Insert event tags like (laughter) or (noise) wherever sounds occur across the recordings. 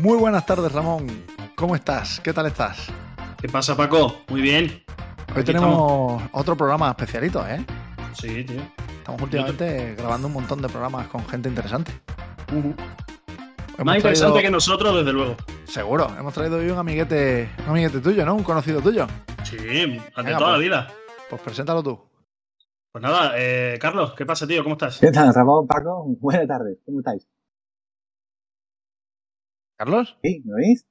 Muy buenas tardes, Ramón. ¿Cómo estás? ¿Qué tal estás? ¿Qué pasa, Paco? Muy bien. Hoy tenemos otro programa especialito, ¿eh? Sí, tío. Estamos últimamente grabando un montón de programas con gente interesante. Más interesante que nosotros, desde luego. Seguro. Hemos traído hoy un amiguete, un amiguete tuyo, ¿no? Un conocido tuyo. Sí, de toda la pues. vida. Pues preséntalo tú. Pues nada, eh, Carlos, ¿qué pasa, tío? ¿Cómo estás? ¿Qué tal, Ramón, Paco? Buenas tardes. ¿Cómo estáis? ¿Carlos? Sí, ¿me oís?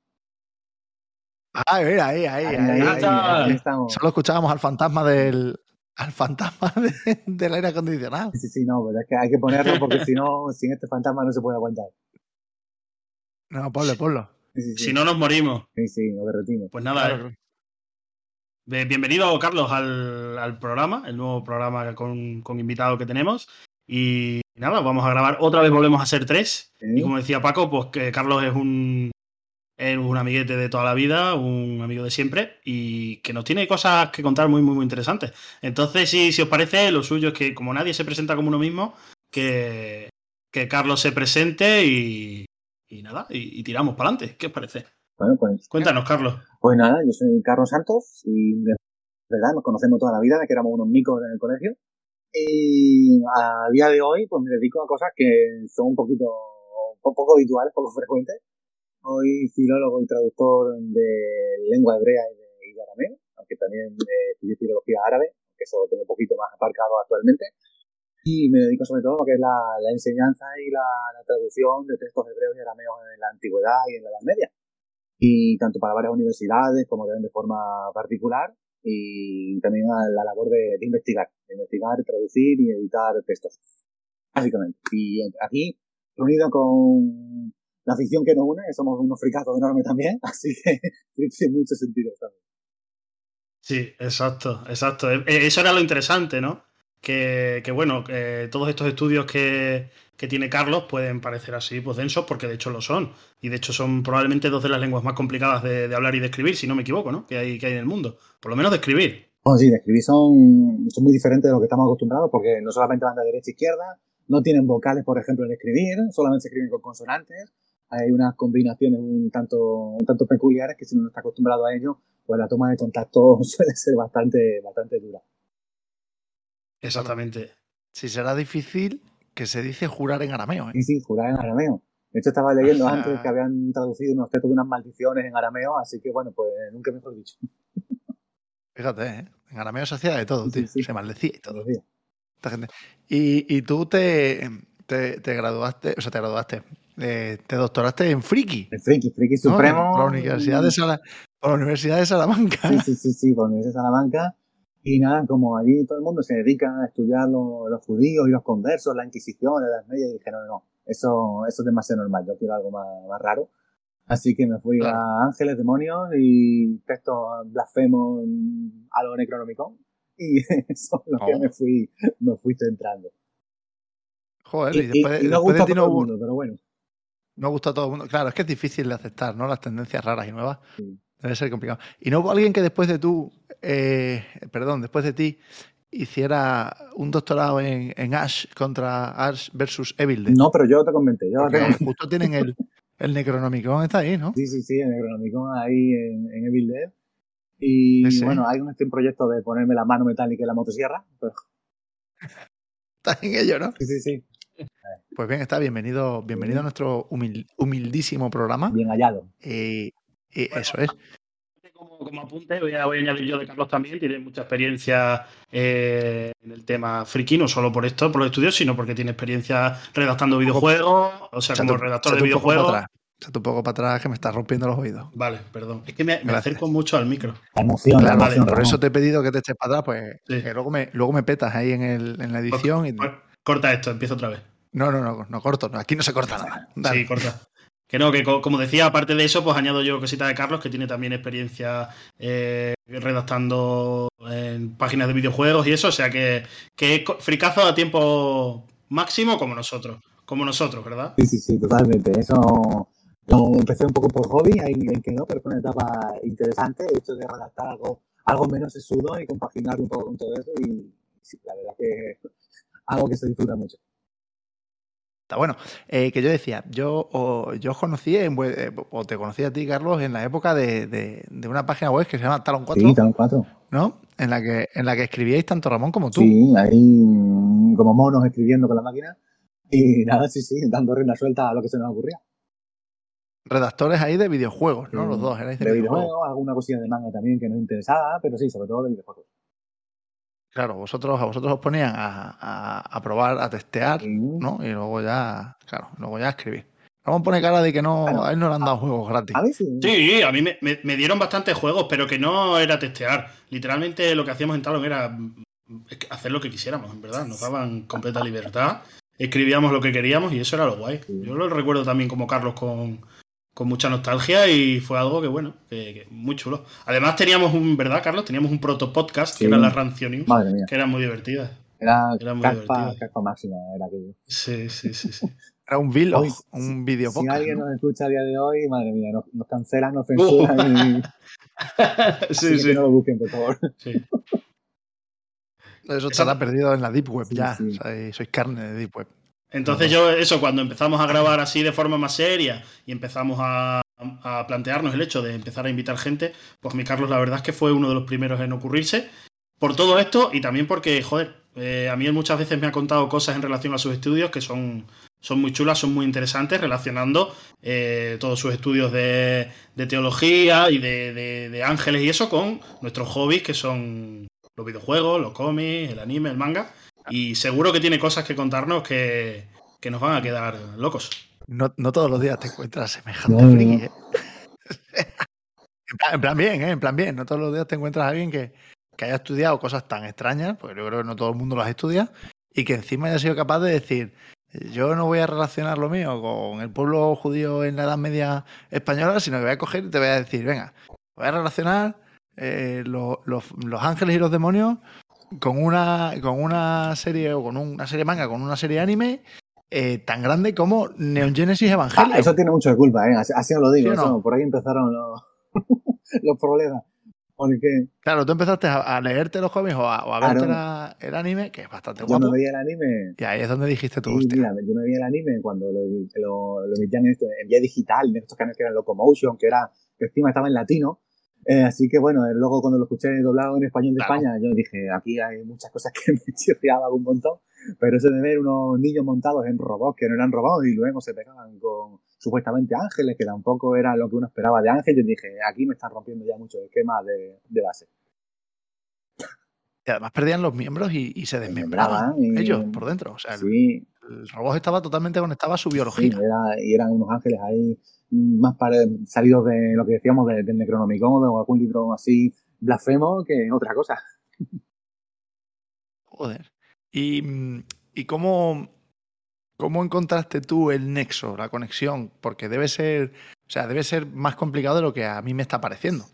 Ah, mira, ahí, ahí, ahí. Ahí, ahí, está. ahí. ahí estamos. Solo escuchábamos al fantasma del. al fantasma (laughs) de- del aire acondicionado. Sí, sí, no, pero es que hay que ponerlo porque si no, sin este fantasma no se puede aguantar. No, ponlo, ponlo. Sí, sí, sí. Si no nos morimos. Sí, sí, nos derretimos. Pues nada, Claro. eh, Be- Bienvenido, Carlos, al, al programa, el nuevo programa con, con invitado que tenemos. Y nada, vamos a grabar. Otra vez volvemos a ser tres. Sí. Y como decía Paco, pues que Carlos es un, es un amiguete de toda la vida, un amigo de siempre, y que nos tiene cosas que contar muy, muy, muy interesantes. Entonces, si, si os parece, lo suyo es que, como nadie se presenta como uno mismo, que, que Carlos se presente y, y nada, y, y tiramos para adelante. ¿Qué os parece? Bueno, pues, Cuéntanos, Carlos. pues nada, yo soy Carlos Santos y de verdad nos conocemos toda la vida, de que éramos unos micos en el colegio. Y a día de hoy, pues me dedico a cosas que son un poquito, un poco habituales, poco frecuentes. Soy filólogo y traductor de lengua hebrea y de, y de arameo, aunque también estudié filología árabe, que eso tengo un poquito más aparcado actualmente. Y me dedico sobre todo a lo que es la, la enseñanza y la, la traducción de textos hebreos y arameos en la antigüedad y en la Edad Media. Y tanto para varias universidades como también de forma particular y también la labor de, investigar, de investigar, traducir y editar textos, básicamente. Y aquí, reunido con la afición que nos une, somos unos fricazos enormes también, (laughs) así que friki en muchos sentidos también. Sí, exacto, exacto. Eh, Eso era lo interesante, ¿no? Que, bueno, que todos estos estudios que, que tiene Carlos pueden parecer así, pues densos, porque de hecho lo son. Y de hecho son probablemente dos de las lenguas más complicadas de, de hablar y de escribir, si no me equivoco, ¿no? Que hay, que hay en el mundo. Por lo menos de escribir. Bueno, sí, de escribir son, son muy diferentes de lo que estamos acostumbrados porque no solamente van de derecha a izquierda, no tienen vocales, por ejemplo, en escribir, solamente se escriben con consonantes. Hay unas combinaciones un tanto, un tanto peculiares que si uno no está acostumbrado a ello, pues la toma de contacto (laughs) suele ser bastante, bastante dura. Exactamente. Si será difícil que se dice jurar en arameo, ¿eh? Y sin jurar en arameo. De hecho, estaba leyendo antes que habían traducido unos textos de unas maldiciones en arameo, así que bueno, pues nunca mejor dicho. (laughs) Fíjate, ¿eh? En arameo se hacía de todo, Sí, tío. sí. Se maldecía y todo. Esta gente. Y, y tú te, te, te graduaste, o sea, te graduaste, eh, te doctoraste en Friki. El friki, friki ¿no? supremo. Por la Universidad de, Sala- por la Universidad de Salamanca. Sí, sí, sí, sí, por la Universidad de Salamanca. Y nada, como allí todo el mundo se dedica a estudiar lo- los judíos y los conversos, la Inquisición, la Edad Media, y dije, no, no, eso, eso es demasiado normal, yo quiero algo más, más raro. Así que me fui Claro. a Ángeles, Demonios y textos blasfemos a lo Necronomicon. Y (laughs) eso es lo que Oh. me fui, me fui centrando. Joder, Y, y después, y- no después gusta de todo el mundo, pero bueno. no gusta a todo el mundo. Claro, es que es difícil de aceptar, ¿no? Las tendencias raras y nuevas. Sí. Debe ser complicado. ¿Y no hubo alguien que después de tú, eh, perdón, después de ti, hiciera un doctorado en, en Ash contra Ash versus Evil Dead? No, pero yo te comenté, yo Porque te- justo tienen el, el Necronomicon, está ahí, ¿no? Sí, sí, sí, en Necronomicon ahí en, en Evil Dead. Y bueno, hay un, este, un proyecto de ponerme la mano metálica en la motosierra. Pero, (laughs) Está en ello, ¿no? sí, sí, sí. Pues bien, está bienvenido, bienvenido a nuestro humil- humildísimo programa. Bien hallado. Y, eso es. Como, como apunte, voy a, voy a añadir yo de Carlos también, tiene mucha experiencia eh, en el tema friki, no solo por esto, por los estudios, sino porque tiene experiencia redactando videojuegos, o sea, como redactor de videojuegos. atrás. Echa un poco para atrás que me estás rompiendo los oídos. Vale, perdón. Es que me, acerco mucho al micro. La emoción, la emoción. por eso te he pedido que te eches para atrás, pues que luego me, luego me petas ahí en, el, en la pues, edición. y... Pues, corta esto, empiezo otra vez. No, no, no, no corto. Aquí no se corta nada. Sí, corta. Que no, que como decía, aparte de eso, pues añado yo cosita de Carlos, que tiene también experiencia eh, redactando en páginas de videojuegos y eso, o sea que, que fricazo a tiempo máximo como nosotros, como nosotros, ¿verdad? Sí, sí, sí, totalmente. Eso lo empecé un poco por hobby, ahí, quedó, pero fue una etapa interesante, el hecho de redactar algo, algo menos sesudo y compaginar un poco con todo eso y sí, la verdad que algo que se disfruta mucho. Bueno, eh, que yo decía, yo, o, yo os conocí, en, eh, o te conocí a ti, Carlos, en la época de, de, una página web que se llama Talon 4. Sí, Talon 4. ¿No? En la que, en la que escribíais tanto Ramón como tú. Sí, ahí como monos escribiendo con la máquina. Y nada, sí, sí, dando rienda suelta a lo que se nos ocurría. Redactores ahí de videojuegos, ¿no? Los dos erais de, de videojuegos. alguna cosilla de manga también que nos interesaba, pero sí, sobre todo de videojuegos. Claro, vosotros, a vosotros os ponían a, probar, a testear, ¿no? Y luego ya, claro, luego ya a escribir. Vamos a poner cara de que no, a él no le han dado juegos gratis. sí. a mí me, dieron bastantes juegos, pero que no era testear. Literalmente lo que hacíamos en Talon era hacer lo que quisiéramos, en verdad. Nos daban completa libertad, escribíamos lo que queríamos y eso era lo guay. Yo lo recuerdo también como Carlos con, con mucha nostalgia y fue algo que, bueno, que, muy chulo. Además teníamos un, ¿verdad, Carlos? Teníamos un proto podcast que era la Rancio News, que era muy divertida. Era, era muy divertida. máxima, era aquello. Sí, sí, sí, sí. (laughs) Era un vlog, un video podcast. Si alguien nos escucha a día de hoy, madre mía, nos, cancelan, nos censuran y... (laughs) sí, sí. Que no lo busquen, por favor. Sí. Eso estará perdido en la Deep Web ya. sois carne de Deep Web. Entonces yo, eso, cuando empezamos a grabar así de forma más seria y empezamos a, plantearnos el hecho de empezar a invitar gente, pues mi Carlos la verdad es que fue uno de los primeros en ocurrirse. Por todo esto y también porque, joder, eh, a mí muchas veces me ha contado cosas en relación a sus estudios que son, son muy chulas, son muy interesantes, relacionando eh, todos sus estudios de, teología y de, de, ángeles y eso con nuestros hobbies que son los videojuegos, los cómics, el anime, el manga. Y seguro que tiene cosas que contarnos que, nos van a quedar locos. No, todos los días te encuentras semejante friki, ¿eh? (laughs) en, plan, bien, ¿eh? En plan bien. No todos los días te encuentras a alguien que, haya estudiado cosas tan extrañas, porque yo creo que no todo el mundo las estudia, y que encima haya sido capaz de decir, yo no voy a relacionar lo mío con el pueblo judío en la Edad Media española, sino que voy a coger y te voy a decir, venga, voy a relacionar eh, los, los, ángeles y los demonios con una, con una serie o con una serie manga, con una serie anime eh, tan grande como Neon Genesis Evangelion. Ah, eso tiene mucho de culpa, ¿eh? así, lo digo. por ahí empezaron los, (laughs) los problemas. Porque... Claro, tú empezaste a, leerte los cómics o a, verte el anime, que es bastante guapo. Yo me veía el anime. Y ahí es donde dijiste tú, Mira, yo me veía el anime cuando lo, lo, emitían en, esto, en vía digital, en estos canales que eran Locomotion, que era que encima estaba en latino. Eh, así que bueno, eh, luego cuando lo escuché doblado en español de España, yo dije, aquí hay muchas cosas que (laughs) me chirriaban un montón, pero eso de ver unos niños montados en robots que no eran robots y luego se pegaban con supuestamente ángeles, que tampoco era lo que uno esperaba de ángeles, yo dije, aquí me están rompiendo ya muchos esquemas de, de base. Y además perdían los miembros y, se desmembraban ellos por dentro. O sea, el, robot estaba totalmente conectado a su biología. y eran unos ángeles ahí más salidos de lo que decíamos del Necronomicon o algún libro así blasfemo que otra cosa. Joder. ¿Y, y cómo, cómo encontraste tú el nexo, la conexión? Porque debe ser, o sea, debe ser más complicado de lo que a mí me está pareciendo.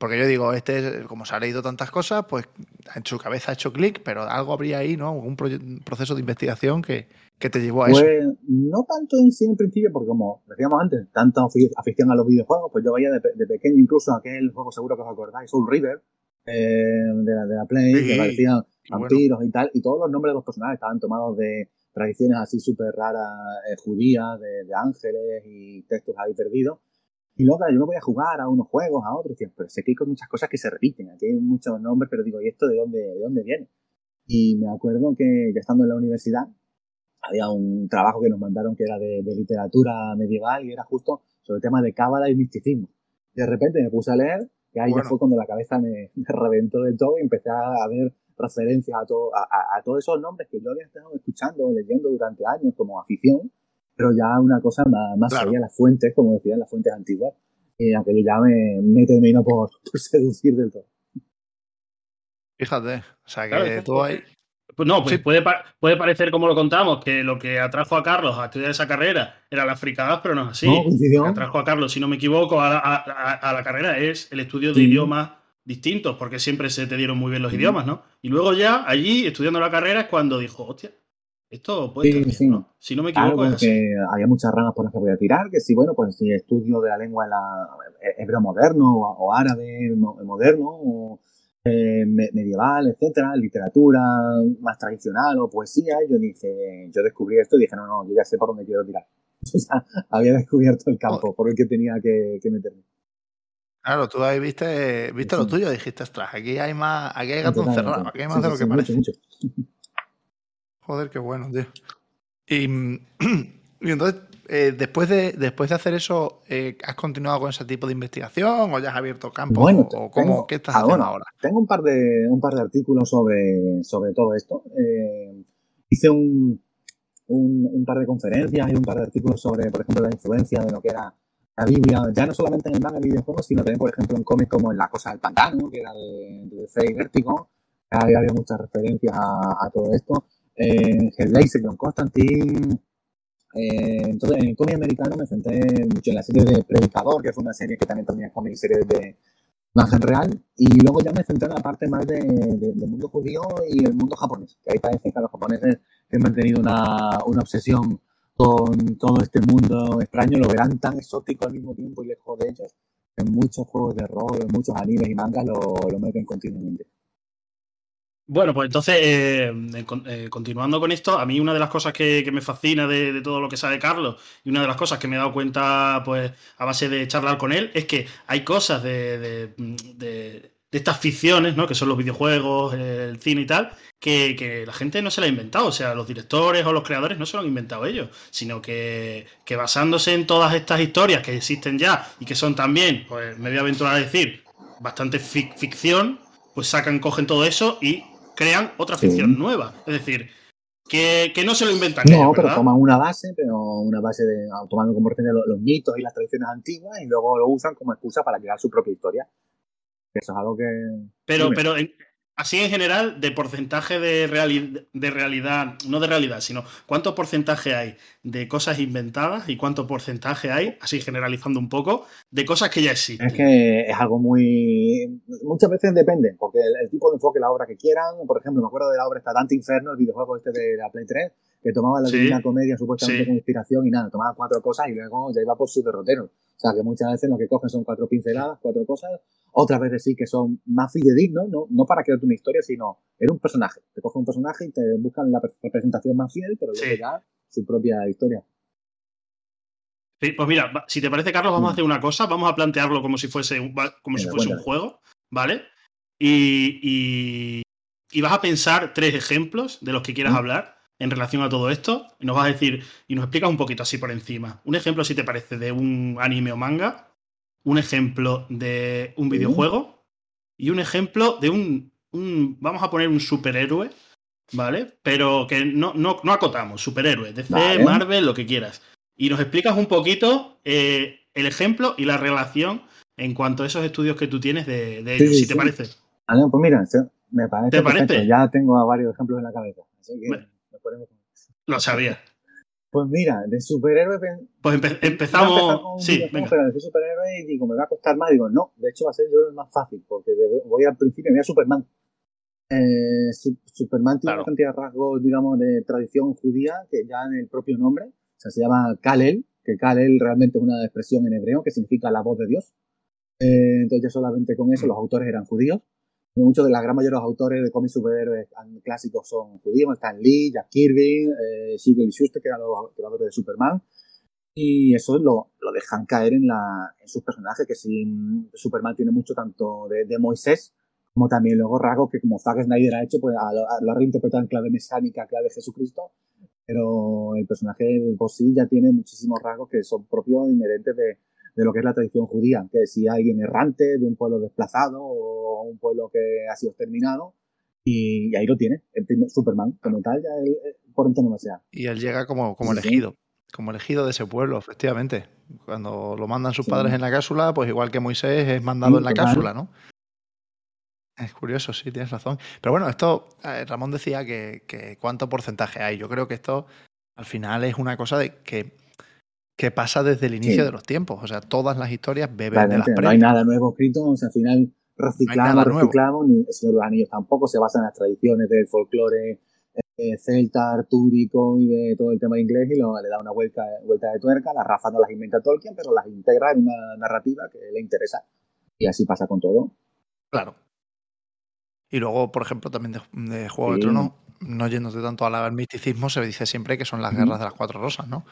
Porque yo digo, este, como se ha leído tantas cosas, pues en su cabeza ha hecho clic, pero algo habría ahí, ¿no? Un proceso de investigación que, que te llevó a pues, eso. No tanto en sí en principio, porque como decíamos antes, tanta afición a los videojuegos, pues yo veía de, pequeño incluso aquel juego seguro que os acordáis, Soul River, eh, de, la, de la Play, que parecían vampiros y tal, y todos los nombres de los personajes estaban tomados de tradiciones así súper raras eh, judías, de, de, ángeles y textos ahí perdidos. Y luego, yo me voy a jugar a unos juegos, a otros, pero sé que hay muchas cosas que se repiten. Aquí hay muchos nombres, pero digo, ¿y esto de dónde, de dónde viene? Y me acuerdo que ya estando en la universidad, había un trabajo que nos mandaron que era de, literatura medieval y era justo sobre el tema de cábala y misticismo. de repente me puse a leer y ahí ya fue cuando la cabeza me, reventó del todo y empecé a ver referencias a, todo, a, todos esos nombres que yo había estado escuchando o leyendo durante años como afición pero ya una cosa más, más seria, las fuentes, como decían, las fuentes antiguas, y aquello ya me, me termino (laughs) por, seducir del todo. Fíjate, o sea que tú ahí... Pues no, pues puede, puede parecer como lo contamos, que lo que atrajo a Carlos a estudiar esa carrera era la fricada, pero no es así. lo que atrajo a Carlos, si no me equivoco, a la, carrera es el estudio de idiomas distintos, porque siempre se te dieron muy bien los idiomas, ¿no? Y luego ya allí, estudiando la carrera, es cuando dijo, hostia, esto puede sí, ¿no? Si no me equivoco, es así. había muchas ramas por las que voy a tirar, que sí, bueno, pues si estudio de la lengua en la, hebreo moderno o, árabe moderno o eh, medieval, etcétera, literatura más tradicional o poesía, yo dije, yo descubrí esto y dije, no, no, yo ya sé por dónde quiero tirar. (laughs) ya había descubierto el campo por el que tenía que, que meterme. Claro, tú ahí viste, viste lo tuyo, dijiste, ostras, aquí hay más, aquí hay gato encerrado, aquí hay más de lo que parece. (laughs) Joder, qué bueno, tío. Y, (clears throat) y entonces, eh, después, de, después de hacer eso, eh, ¿has continuado con ese tipo de investigación o ya has abierto campo? Bueno, o cómo, ¿qué estás haciendo ahora? Tengo un par de, un par de artículos sobre, sobre todo esto. Eh, hice un, un, un, par de conferencias y un par de artículos sobre, por ejemplo, la influencia de lo que era la Biblia, ya no solamente en el manga videojuegos, sino también, por ejemplo, en cómics como en La Cosa del Pantano, que era de, de Fey Vértigo, había, había muchas referencias a, a todo esto. En Hellblazer, John Constantine. Eh, entonces, en el cómic americano me centré mucho en la serie de Predicador, que fue una serie que también tenía cómic series de imagen real. Y luego ya me centré en la parte más de, del mundo judío y el mundo japonés. Que ahí parece que los japoneses han mantenido una, obsesión con todo este mundo extraño, lo verán tan exótico al mismo tiempo y lejos de ellos, en muchos juegos de rol, en muchos animes y mangas lo meten continuamente. Bueno, pues entonces, eh, eh, continuando con esto, a mí una de las cosas que, me fascina de, todo lo que sabe Carlos y una de las cosas que me he dado cuenta, pues, a base de charlar con él, es que hay cosas de, de estas ficciones, ¿no? Que son los videojuegos, el cine y tal, que, la gente no se la ha inventado. O sea, los directores o los creadores no se lo han inventado ellos, sino que, que basándose en todas estas historias que existen ya y que son también, pues me voy a aventurar a decir, bastante ficción, pues sacan, cogen todo eso y crean otra ficción nueva. Es decir, que, no se lo inventan. No, pero toman una base, pero una base de tomando como referencia los, los, mitos y las tradiciones antiguas y luego lo usan como excusa para crear su propia historia. Eso es algo que. Pero, pero así en general, de porcentaje de, de realidad, no de realidad, sino cuánto porcentaje hay de cosas inventadas y cuánto porcentaje hay, así generalizando un poco, de cosas que ya existen. Es que es algo muy. Muchas veces depende, porque el, tipo de enfoque, la obra que quieran, por ejemplo, me acuerdo de la obra esta Dante Inferno, el videojuego este de la Play 3, que tomaba la Divina Comedia supuestamente con inspiración y nada, tomaba cuatro cosas y luego ya iba por su derrotero. O sea, que muchas veces lo que cogen son cuatro pinceladas, cuatro cosas, otras veces sí que son más fidedignos, ¿no? no para crearte una historia, sino era un personaje. Te cogen un personaje y te buscan la representación más fiel, pero luego ya su propia historia. Sí, pues mira, si te parece, Carlos, vamos a mm. hacer una cosa, vamos a plantearlo como si fuese un, como si fuese un juego, ¿vale? Y, y, vas a pensar tres ejemplos de los que quieras mm. hablar en relación a todo esto. Y nos vas a decir, y nos explicas un poquito así por encima. Un ejemplo, si te parece, de un anime o manga, un ejemplo de un videojuego y un ejemplo de un, vamos a poner un superhéroe, ¿vale? Pero que no, no, no acotamos, superhéroe, DC, Marvel, lo que quieras. Y nos explicas un poquito eh, el ejemplo y la relación en cuanto a esos estudios que tú tienes de, ellos, si te parece. Ah, pues mira, me parece. ¿Te parece? Ya tengo varios ejemplos en la cabeza. Así que Lo sabía. Pues mira, de superhéroe. Pues empezamos. Sí, venga. Pero de superhéroe y digo, me va a costar más. Digo, no, de hecho va a ser yo el más fácil, porque voy al principio, voy a Superman. Eh, Superman tiene una cantidad de rasgos, digamos, de tradición judía, que ya en el propio nombre, o sea, se llama Kalel, que Kalel realmente es una expresión en hebreo que significa la voz de Dios. Eh, entonces ya solamente con eso los autores eran judíos. Muchos de la gran mayoría de los autores de cómics superhéroes clásicos son judíos. Están Lee, Jack Kirby, eh, Siegel y Schuster, que eran los creadores de Superman. Y eso lo, lo dejan caer en, la, en sus personajes, que si Superman tiene mucho tanto de, de Moisés, como también luego rasgos que como Zack Snyder ha hecho, pues lo ha reinterpretado en clave mesiánica, clave Jesucristo, pero el personaje de sí ya tiene muchísimos rasgos que son propios e inherentes de, de lo que es la tradición judía, que si alguien errante de un pueblo desplazado o un pueblo que ha sido exterminado, y, ahí lo tiene, el Superman, como tal, ya él, por entonces no sea. Y él llega como, como elegido. como elegido de ese pueblo, efectivamente. Cuando lo mandan sus padres en la cápsula, pues igual que Moisés es mandado en la cápsula, ¿no? Es curioso, sí, tienes razón. Pero bueno, esto, eh, Ramón decía que, cuánto porcentaje hay. Yo creo que esto al final es una cosa de que, que pasa desde el inicio de los tiempos. O sea, todas las historias beben de las No hay nada nuevo escrito, o sea, al final reciclamos, reciclamos, ni el Señor de los Anillos tampoco se basa en las tradiciones del folclore eh, celta, artúrico y de todo el tema inglés y lo, le da una vuelta, vuelta de tuerca. Las razas no las inventa Tolkien, pero las integra en una narrativa que le interesa. Y así pasa con todo. Claro. Y luego, por ejemplo, también de, Juego de Tronos, no yéndote tanto al misticismo, se dice siempre que son las guerras de las cuatro rosas, ¿no?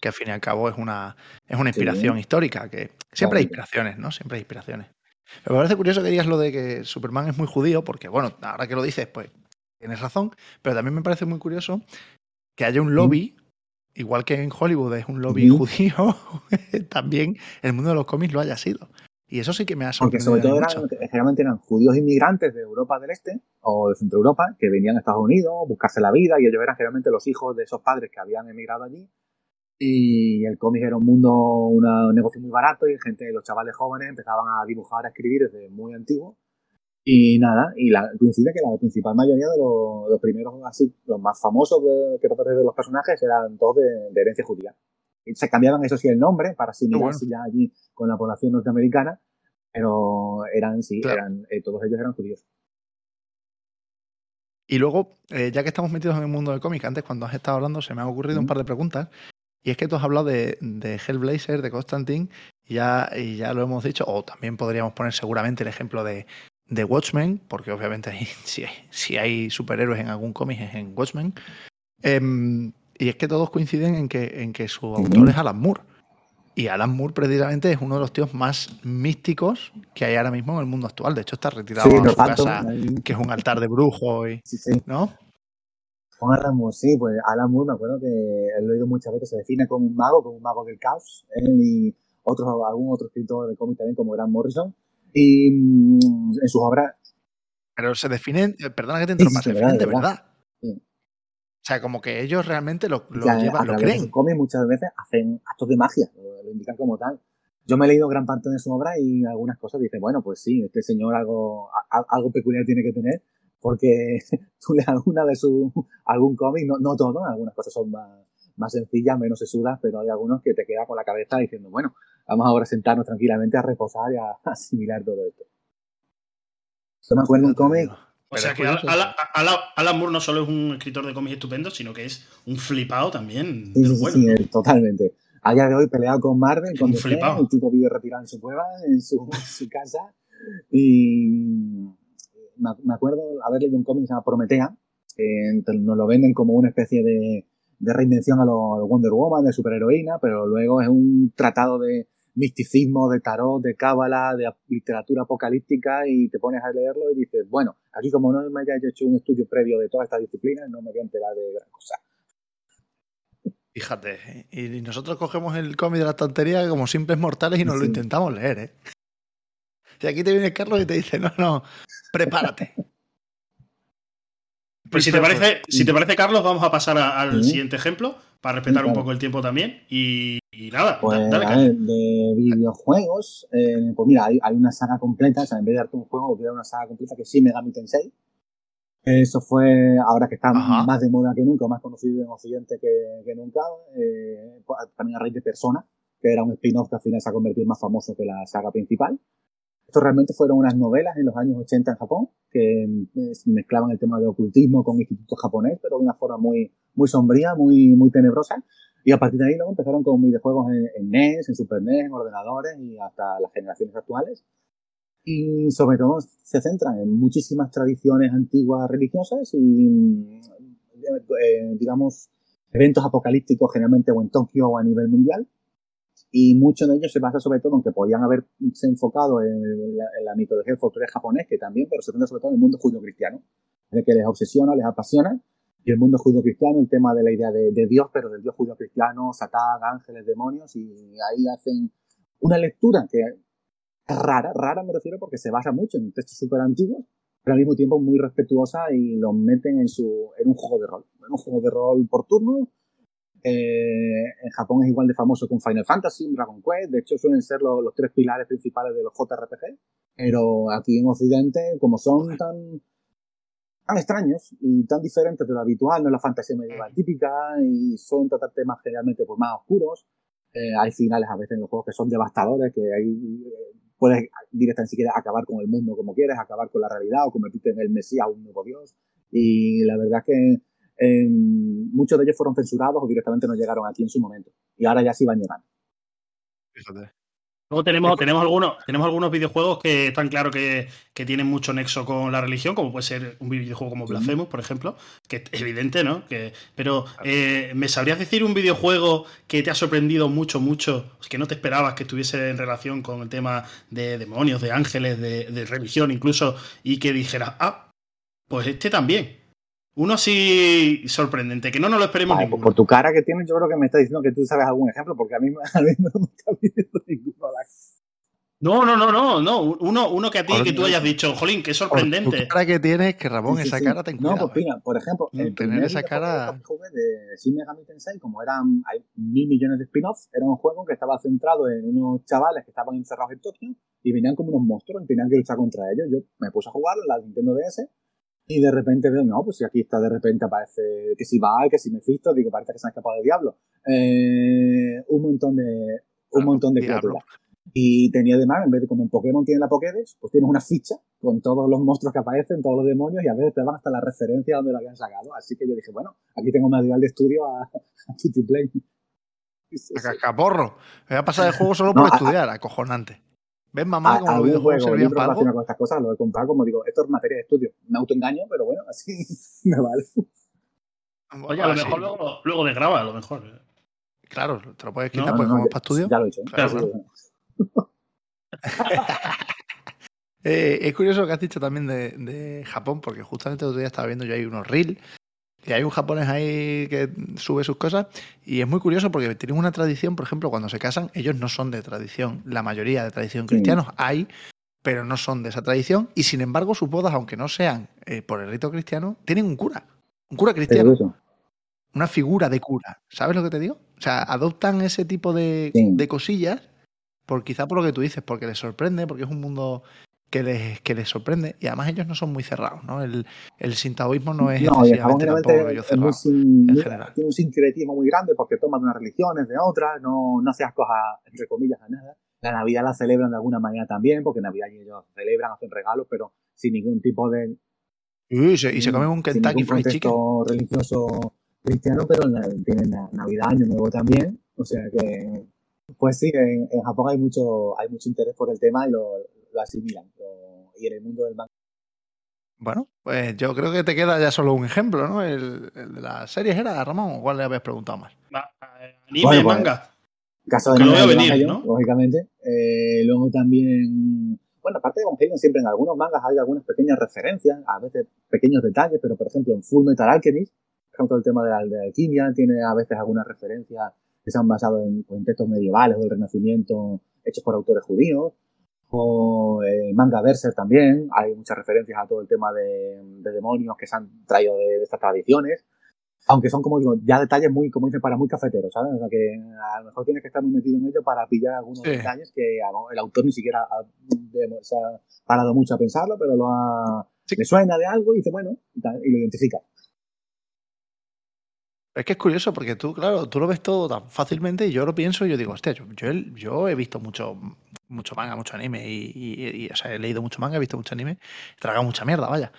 Que al fin y al cabo es una, es una inspiración histórica, que siempre hay inspiraciones, ¿no? Siempre hay inspiraciones. Me parece curioso que digas lo de que Superman es muy judío, porque, bueno, ahora que lo dices, pues tienes razón, pero también me parece muy curioso que haya un lobby, igual que en Hollywood es un lobby judío, (laughs) también el mundo de los cómics lo haya sido. Y eso sí que me ha sorprendido. Porque sobre todo eran, generalmente eran judíos inmigrantes de Europa del Este o de Centro Europa que venían a Estados Unidos a buscarse la vida y ellos eran generalmente los hijos de esos padres que habían emigrado allí. Y el cómic era un mundo, un negocio muy barato y gente, los chavales jóvenes empezaban a dibujar, a escribir desde muy antiguo y nada, y la, coincide que la principal mayoría de los, primeros, así, los más famosos de, que de los personajes eran todos de, herencia judía. Y se cambiaban, eso sí, el nombre para asimilarse ya allí con la población norteamericana, pero eran, sí, eran, eh, todos ellos eran judíos. Y luego, eh, ya que estamos metidos en el mundo del cómic, antes cuando has estado hablando se me han ocurrido un par de preguntas. Y es que tú has hablado de, de Hellblazer, de Constantine, y ya, y ya lo hemos dicho, o también podríamos poner seguramente el ejemplo de, de Watchmen, porque obviamente (laughs) si, hay, si hay superhéroes en algún cómic es en Watchmen. Em, y es que todos coinciden en que, en que su autor es Alan Moore. Y Alan Moore precisamente es uno de los tíos más místicos que hay ahora mismo en el mundo actual. De hecho, está retirado en su casa, que es un altar de brujo. Y, ¿No? Con Alan Moore, sí, pues Alan Moore me acuerdo que lo he oído muchas veces, se define como un mago, como un mago del caos. Él y otros, algún otro escritor de cómic también, como Grant Morrison, y mm, en sus obras. Pero se definen, eh, perdona que te interrumpa, se definen de verdad. O sea, como que ellos realmente lo, lo llevan, lo creen. Cómics muchas veces hacen actos de magia, lo, indican como tal. Yo me he leído gran parte de su obra y algunas cosas dicen, bueno, pues sí, este señor algo, algo peculiar tiene que tener, porque (laughs) tú lees alguna de su, algún cómic, no, no todo, algunas cosas son más, más sencillas, menos sesudas, pero hay algunos que te quedan con la cabeza diciendo, bueno, vamos ahora a sentarnos tranquilamente a reposar y a (laughs) asimilar todo esto. Yo me acuerdo un cómic. O sea que Alan, Moore no solo es un escritor de cómics estupendo, sino que es un flipado también. Sí, sí, totalmente. A día de hoy peleado con Marvel, con DC, el tipo vive retirado en su cueva, en su, (laughs) casa. Y me acuerdo haber leído un cómic que se llama Prometea, nos lo venden como una especie de, de reinvención a lo Wonder Woman, de superheroína, pero luego es un tratado de misticismo, de tarot, de cábala, de literatura apocalíptica y te pones a leerlo y dices, bueno, aquí como no me haya hecho un estudio previo de toda esta disciplina, no me voy a enterar de gran cosa. Fíjate, y nosotros cogemos el cómic de la estantería como simples mortales y nos lo intentamos leer, ¿eh? Y aquí te viene Carlos y te dice, no, no, prepárate. (laughs) Pues si te parece, si te parece, Carlos, vamos a pasar al siguiente ejemplo para respetar un poco el tiempo también. Y, nada, pues, dale. de videojuegos, eh, pues mira, hay, una saga completa, o sea, en vez de darte un juego, voy a dar una saga completa que sí Megami Tensei. Eso fue, ahora que está más de moda que nunca, más conocido en Occidente que, nunca, eh, pues, también a raíz de Persona, que era un spin-off que al final se ha convertido en más famoso que la saga principal. Esto realmente fueron unas novelas en los años 80 en Japón, que eh, mezclaban el tema de ocultismo con instituto japonés, pero de una forma muy, muy sombría, muy, muy tenebrosa. Y a partir de ahí luego empezaron con videojuegos en, NES, en Super NES, en ordenadores y hasta las generaciones actuales. Y sobre todo se centran en muchísimas tradiciones antiguas religiosas y, eh, digamos, eventos apocalípticos generalmente o en Tokio o a nivel mundial y mucho de ellos se basa sobre todo en que podían haberse enfocado en la, mitología del folclore japonés, que también, pero se centra sobre todo en el mundo judío-cristiano, de que les obsesiona, les apasiona, y el mundo judío-cristiano, el tema de la idea de, Dios, pero del Dios judío-cristiano, Satán, ángeles, demonios, y ahí hacen una lectura que es rara, rara me refiero porque se basa mucho en textos súper antiguos, pero al mismo tiempo muy respetuosa y los meten en, su, en un juego de rol, en un juego de rol por turno, Eh, en Japón es igual de famoso con Final Fantasy, Dragon Quest. De hecho, suelen ser los, los, tres pilares principales de los JRPG. Pero aquí en Occidente, como son tan, tan extraños y tan diferentes de lo habitual, no es la fantasía medieval típica y son tratar temas generalmente pues, más oscuros. Eh, hay finales a veces en los juegos que son devastadores, que ahí eh, puedes directamente siquiera acabar con el mundo como quieres, acabar con la realidad o convertirte en el Mesías, un nuevo Dios. Y la verdad es que eh, muchos de ellos fueron censurados o directamente no llegaron aquí en su momento. Y ahora ya sí van llegando. Fíjate. Luego tenemos, tenemos, algunos, tenemos algunos videojuegos que están claro que, que, tienen mucho nexo con la religión, como puede ser un videojuego como Blasphemous, por ejemplo, que es evidente, ¿no? Que, pero, eh, ¿me sabrías decir un videojuego que te ha sorprendido mucho, mucho, que no te esperabas que estuviese en relación con el tema de demonios, de ángeles, de, de religión incluso, y que dijeras, ah, pues este también? Uno así sorprendente, que no nos lo esperemos vale, por tu cara que tienes, yo creo que me está diciendo que tú sabes algún ejemplo, porque a mí, (laughs) a mí no me está pidiendo ninguno. No, no, no, no, no. Uno, uno que a ti, que tú hayas dicho, jolín, qué sorprendente. La cara que tienes, que Ramón, sí, sí, esa sí. cara te No, pues mira, por ejemplo, el tener esa cara. jugué de Shin Megami Tensei, como eran hay mil millones de spin-offs, era un juego que estaba centrado en unos chavales que estaban encerrados en Tokio y venían como unos monstruos y tenían que luchar contra ellos. Yo me puse a jugar la Nintendo DS y de repente veo, no, pues si aquí está, de repente aparece que si va, que si Mephisto, digo, parece que se ha escapado del diablo. Eh, un montón de, un montón de criaturas. Y tenía además, en vez de como un Pokémon tiene la Pokédex, pues tienes una ficha con todos los monstruos que aparecen, todos los demonios, y a veces te van hasta la referencia donde lo habían sacado. Así que yo dije, bueno, aquí tengo material de estudio a, (laughs) a Play. A cascaporro. Me voy a pasar el juego solo por no, estudiar, a, acojonante. ¿Ves, mamá, como algún juego libro relacionado con estas cosas lo he comprado, como digo, esto es materia de estudio. Me autoengaño, pero bueno, así (laughs) me vale. Oye, a lo mejor luego, luego de graba, a lo mejor. Claro, te lo puedes quitar no, porque no, como para estudio. Ya lo he hecho. Claro, claro. (laughs) eh, es curioso lo que has dicho también de, de, Japón, porque justamente el otro día estaba viendo yo ahí unos reels y hay un japonés ahí que sube sus cosas y es muy curioso porque tienen una tradición, por ejemplo, cuando se casan, ellos no son de tradición, la mayoría de tradición cristianos sí. hay, pero no son de esa tradición y sin embargo sus bodas, aunque no sean eh, por el rito cristiano, tienen un cura, un cura cristiano. Una figura de cura, ¿sabes lo que te digo? O sea, adoptan ese tipo de, sí. de cosillas por quizá por lo que tú dices, porque les sorprende, porque es un mundo que les, que les sorprende y además ellos no son muy cerrados, ¿no? El, el sintaoísmo no es no, tampoco ellos cerrado sin, en general. Tiene un sincretismo muy grande porque toman de unas religiones, de otras, no, no se ascoja, entre comillas, a nada. La Navidad la celebran de alguna manera también, porque Navidad ellos celebran, hacen regalos, pero sin ningún tipo de... Y se, y se comen un Kentucky Fried Chicken. religioso cristiano, pero tienen Navidad, Año Nuevo también, o sea que pues sí, en, en, Japón hay mucho, hay mucho interés por el tema y lo, lo asimilan. Lo, y en el mundo del manga. Bueno, pues yo creo que te queda ya solo un ejemplo, ¿no? El, el de las series era, Ramón, ¿o cuál le habías preguntado más? Anime, bueno, pues, manga. Caso de que venir, ¿no? Lógicamente. Eh, luego también, bueno, aparte de Evangelion, siempre en algunos mangas hay algunas pequeñas referencias, a veces pequeños detalles, pero por ejemplo en Full Metal Alchemist, por ejemplo el tema de la, de la alquimia, tiene a veces algunas referencias que se han basado en, en textos medievales o del Renacimiento hechos por autores judíos, o eh, manga Berser también, hay muchas referencias a todo el tema de, de demonios que se han traído de, de, estas tradiciones, aunque son, como digo, ya detalles muy, como dicen, para muy cafeteros, ¿sabes? O sea que a lo mejor tienes que estar muy metido en ello para pillar algunos sí. detalles que el autor ni siquiera ha, parado mucho a pensarlo, pero lo ha, sí. le suena de algo y dice, bueno, y, tal, y lo identifica. Es que es curioso porque tú, claro, tú lo ves todo tan fácilmente y yo lo pienso y yo digo, hostia, yo, yo, yo he visto mucho, mucho manga, mucho anime y, y, y, o sea, he leído mucho manga, he visto mucho anime, he tragado mucha mierda, vaya.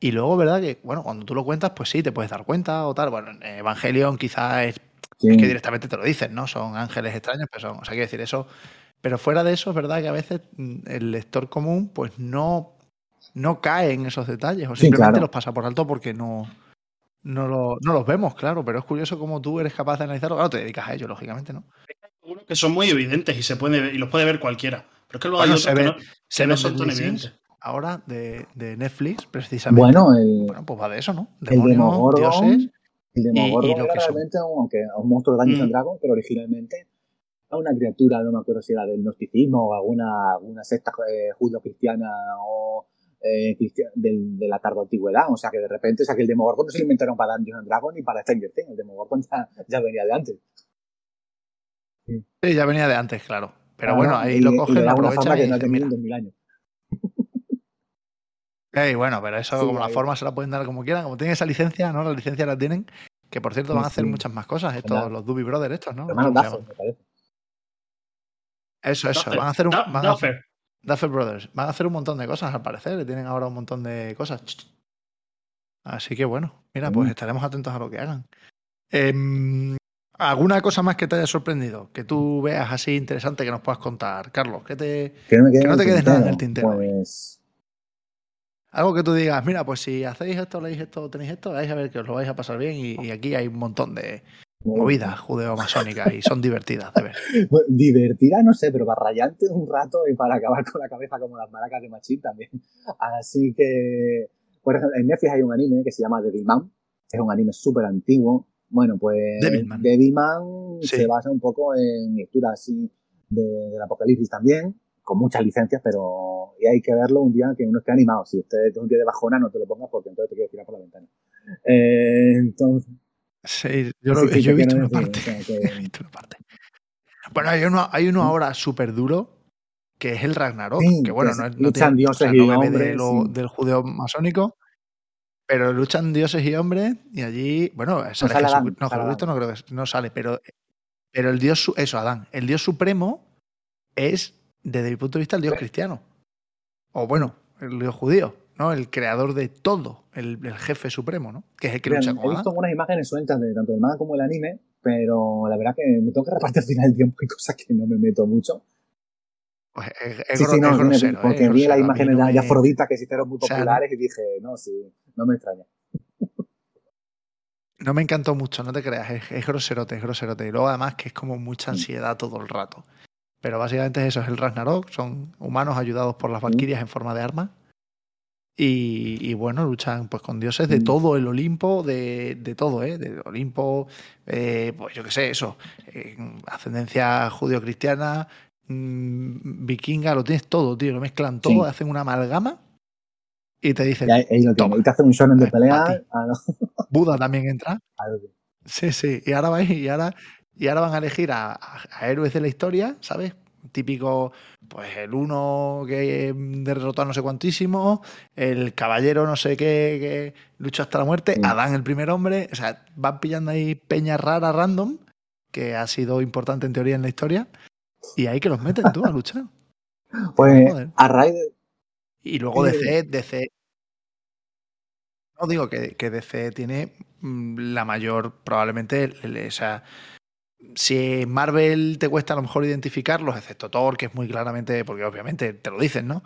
Y luego, ¿verdad? Que, bueno, cuando tú lo cuentas, pues sí, te puedes dar cuenta o tal. Bueno, en Evangelion quizás es, sí. es que directamente te lo dicen, ¿no? Son ángeles extraños, pero son, o sea, quiero decir eso. Pero fuera de eso, es verdad que a veces mm, el lector común, pues no, no cae en esos detalles o sí, simplemente claro. los pasa por alto porque no no, lo, no, los vemos, claro, pero es curioso cómo tú eres capaz de analizarlo. Claro, te dedicas a ello, lógicamente, ¿no? Que son muy evidentes y se puede y los puede ver cualquiera. Pero es que luego bueno, hay otros se ve, que no, se no son tan evidentes. Ahora de, de, Netflix, precisamente. Bueno, el, bueno, pues va de eso, ¿no? Demonios, el Demogorgon, dioses. El Demogorgon y, y lo era que realmente son. aunque un monstruo de Dungeons mm. Dragon, pero originalmente era una criatura, no me acuerdo si era del gnosticismo o alguna, alguna secta eh, judío-cristiana o eh, de la tarde antigüedad. O sea que de repente, o sea que el Demogorgon no se inventaron para Dungeons Dragon ni para Stranger Things. El Demogorgon ya, ya venía de antes. Sí. ya venía de antes, claro. Pero bueno, ahí lo cogen, lo aprovechan y, no años. Y bueno, pero eso como la forma se la pueden dar como quieran, como tienen esa licencia, ¿no? La licencia la tienen, que por cierto van a hacer muchas más cosas, estos, los Doobie Brothers estos, ¿no? Eso, eso, van a hacer un... Duffer Brothers. Van a hacer un montón de cosas, al parecer. Tienen ahora un montón de cosas. Así que bueno, mira, pues mm. estaremos atentos a lo que hagan. Em, ¿Alguna cosa más que te haya sorprendido? Que tú veas así interesante que nos puedas contar, Carlos. Que, te, que, no te quedes nada en el tintero. Pues... Algo que tú digas, mira, pues si hacéis esto, leéis esto, tenéis esto, vais a ver que os lo vais a pasar bien y aquí hay un montón de, movidas judeo-masónicas y son divertidas de ver. (laughs) divertidas no sé, pero para rayante un rato y para acabar con la cabeza como las maracas de Machín también. Así que, por ejemplo, en Netflix hay un anime que se llama Devilman. Es un anime súper antiguo. Bueno, pues Devilman, se basa un poco en lectura así del apocalipsis también, con muchas licencias, pero y hay que verlo un día que uno esté animado. Si usted es un día de bajona, no te lo pongas porque entonces te quieres tirar por la ventana. Eh, entonces, Sí, yo, lo, (laughs) he, visto una parte. Bueno, hay uno, hay uno ahora súper duro que es el Ragnarok, que bueno, no, es, luchan dioses y hombres, del judeo masónico, pero luchan dioses y hombres y allí, bueno, sale no, Jesús, no, Jesucristo no creo que no sale, pero, pero el dios, eso, Adán, el dios supremo es, desde mi punto de vista, el dios cristiano. O bueno, el dios judío. ¿no? El creador de todo, el, jefe supremo, ¿no? Que es el que lucha con He visto algunas imágenes sueltas de tanto el manga como el anime, pero la verdad que me tengo que repartir al final del tiempo (laughs) y cosas que no me meto mucho. Pues es, sí, sí, no, grosero, porque ¿eh? vi las imágenes de Afrodita que hicieron muy populares y dije, no, sí, no me extraña. No me encantó mucho, no te creas, es, es groserote, es groserote. Y luego además que es como mucha mm. ansiedad todo el rato. Pero básicamente eso, es el Ragnarok, son humanos ayudados por las mm. valquirias en forma de armas y, bueno, luchan pues con dioses de mm. todo el Olimpo, de, de todo, ¿eh? De Olimpo, eh, pues yo qué sé, eso, eh, ascendencia judío-cristiana, vikinga, lo tienes todo, tío, lo mezclan todo, hacen una amalgama y te dicen. Y, y te hacen un shonen de pelea. Ah, (laughs) Buda también entra. Sí, sí, y ahora, vais, y ahora, y ahora van a elegir a, a héroes de la historia, ¿sabes? típico, pues el uno que derrotó a no sé cuantísimo, el caballero no sé qué que lucha hasta la muerte, Adán el primer hombre, o sea, van pillando ahí peñas raras random, que ha sido importante en teoría en la historia, y ahí que los meten tú a luchar. (laughs) Pues a raíz Y luego DC, DC... No digo que, que DC tiene mm, la mayor, probablemente, o sea, si Marvel te cuesta a lo mejor identificarlos, excepto Thor, que es muy claramente, porque obviamente te lo dicen, ¿no?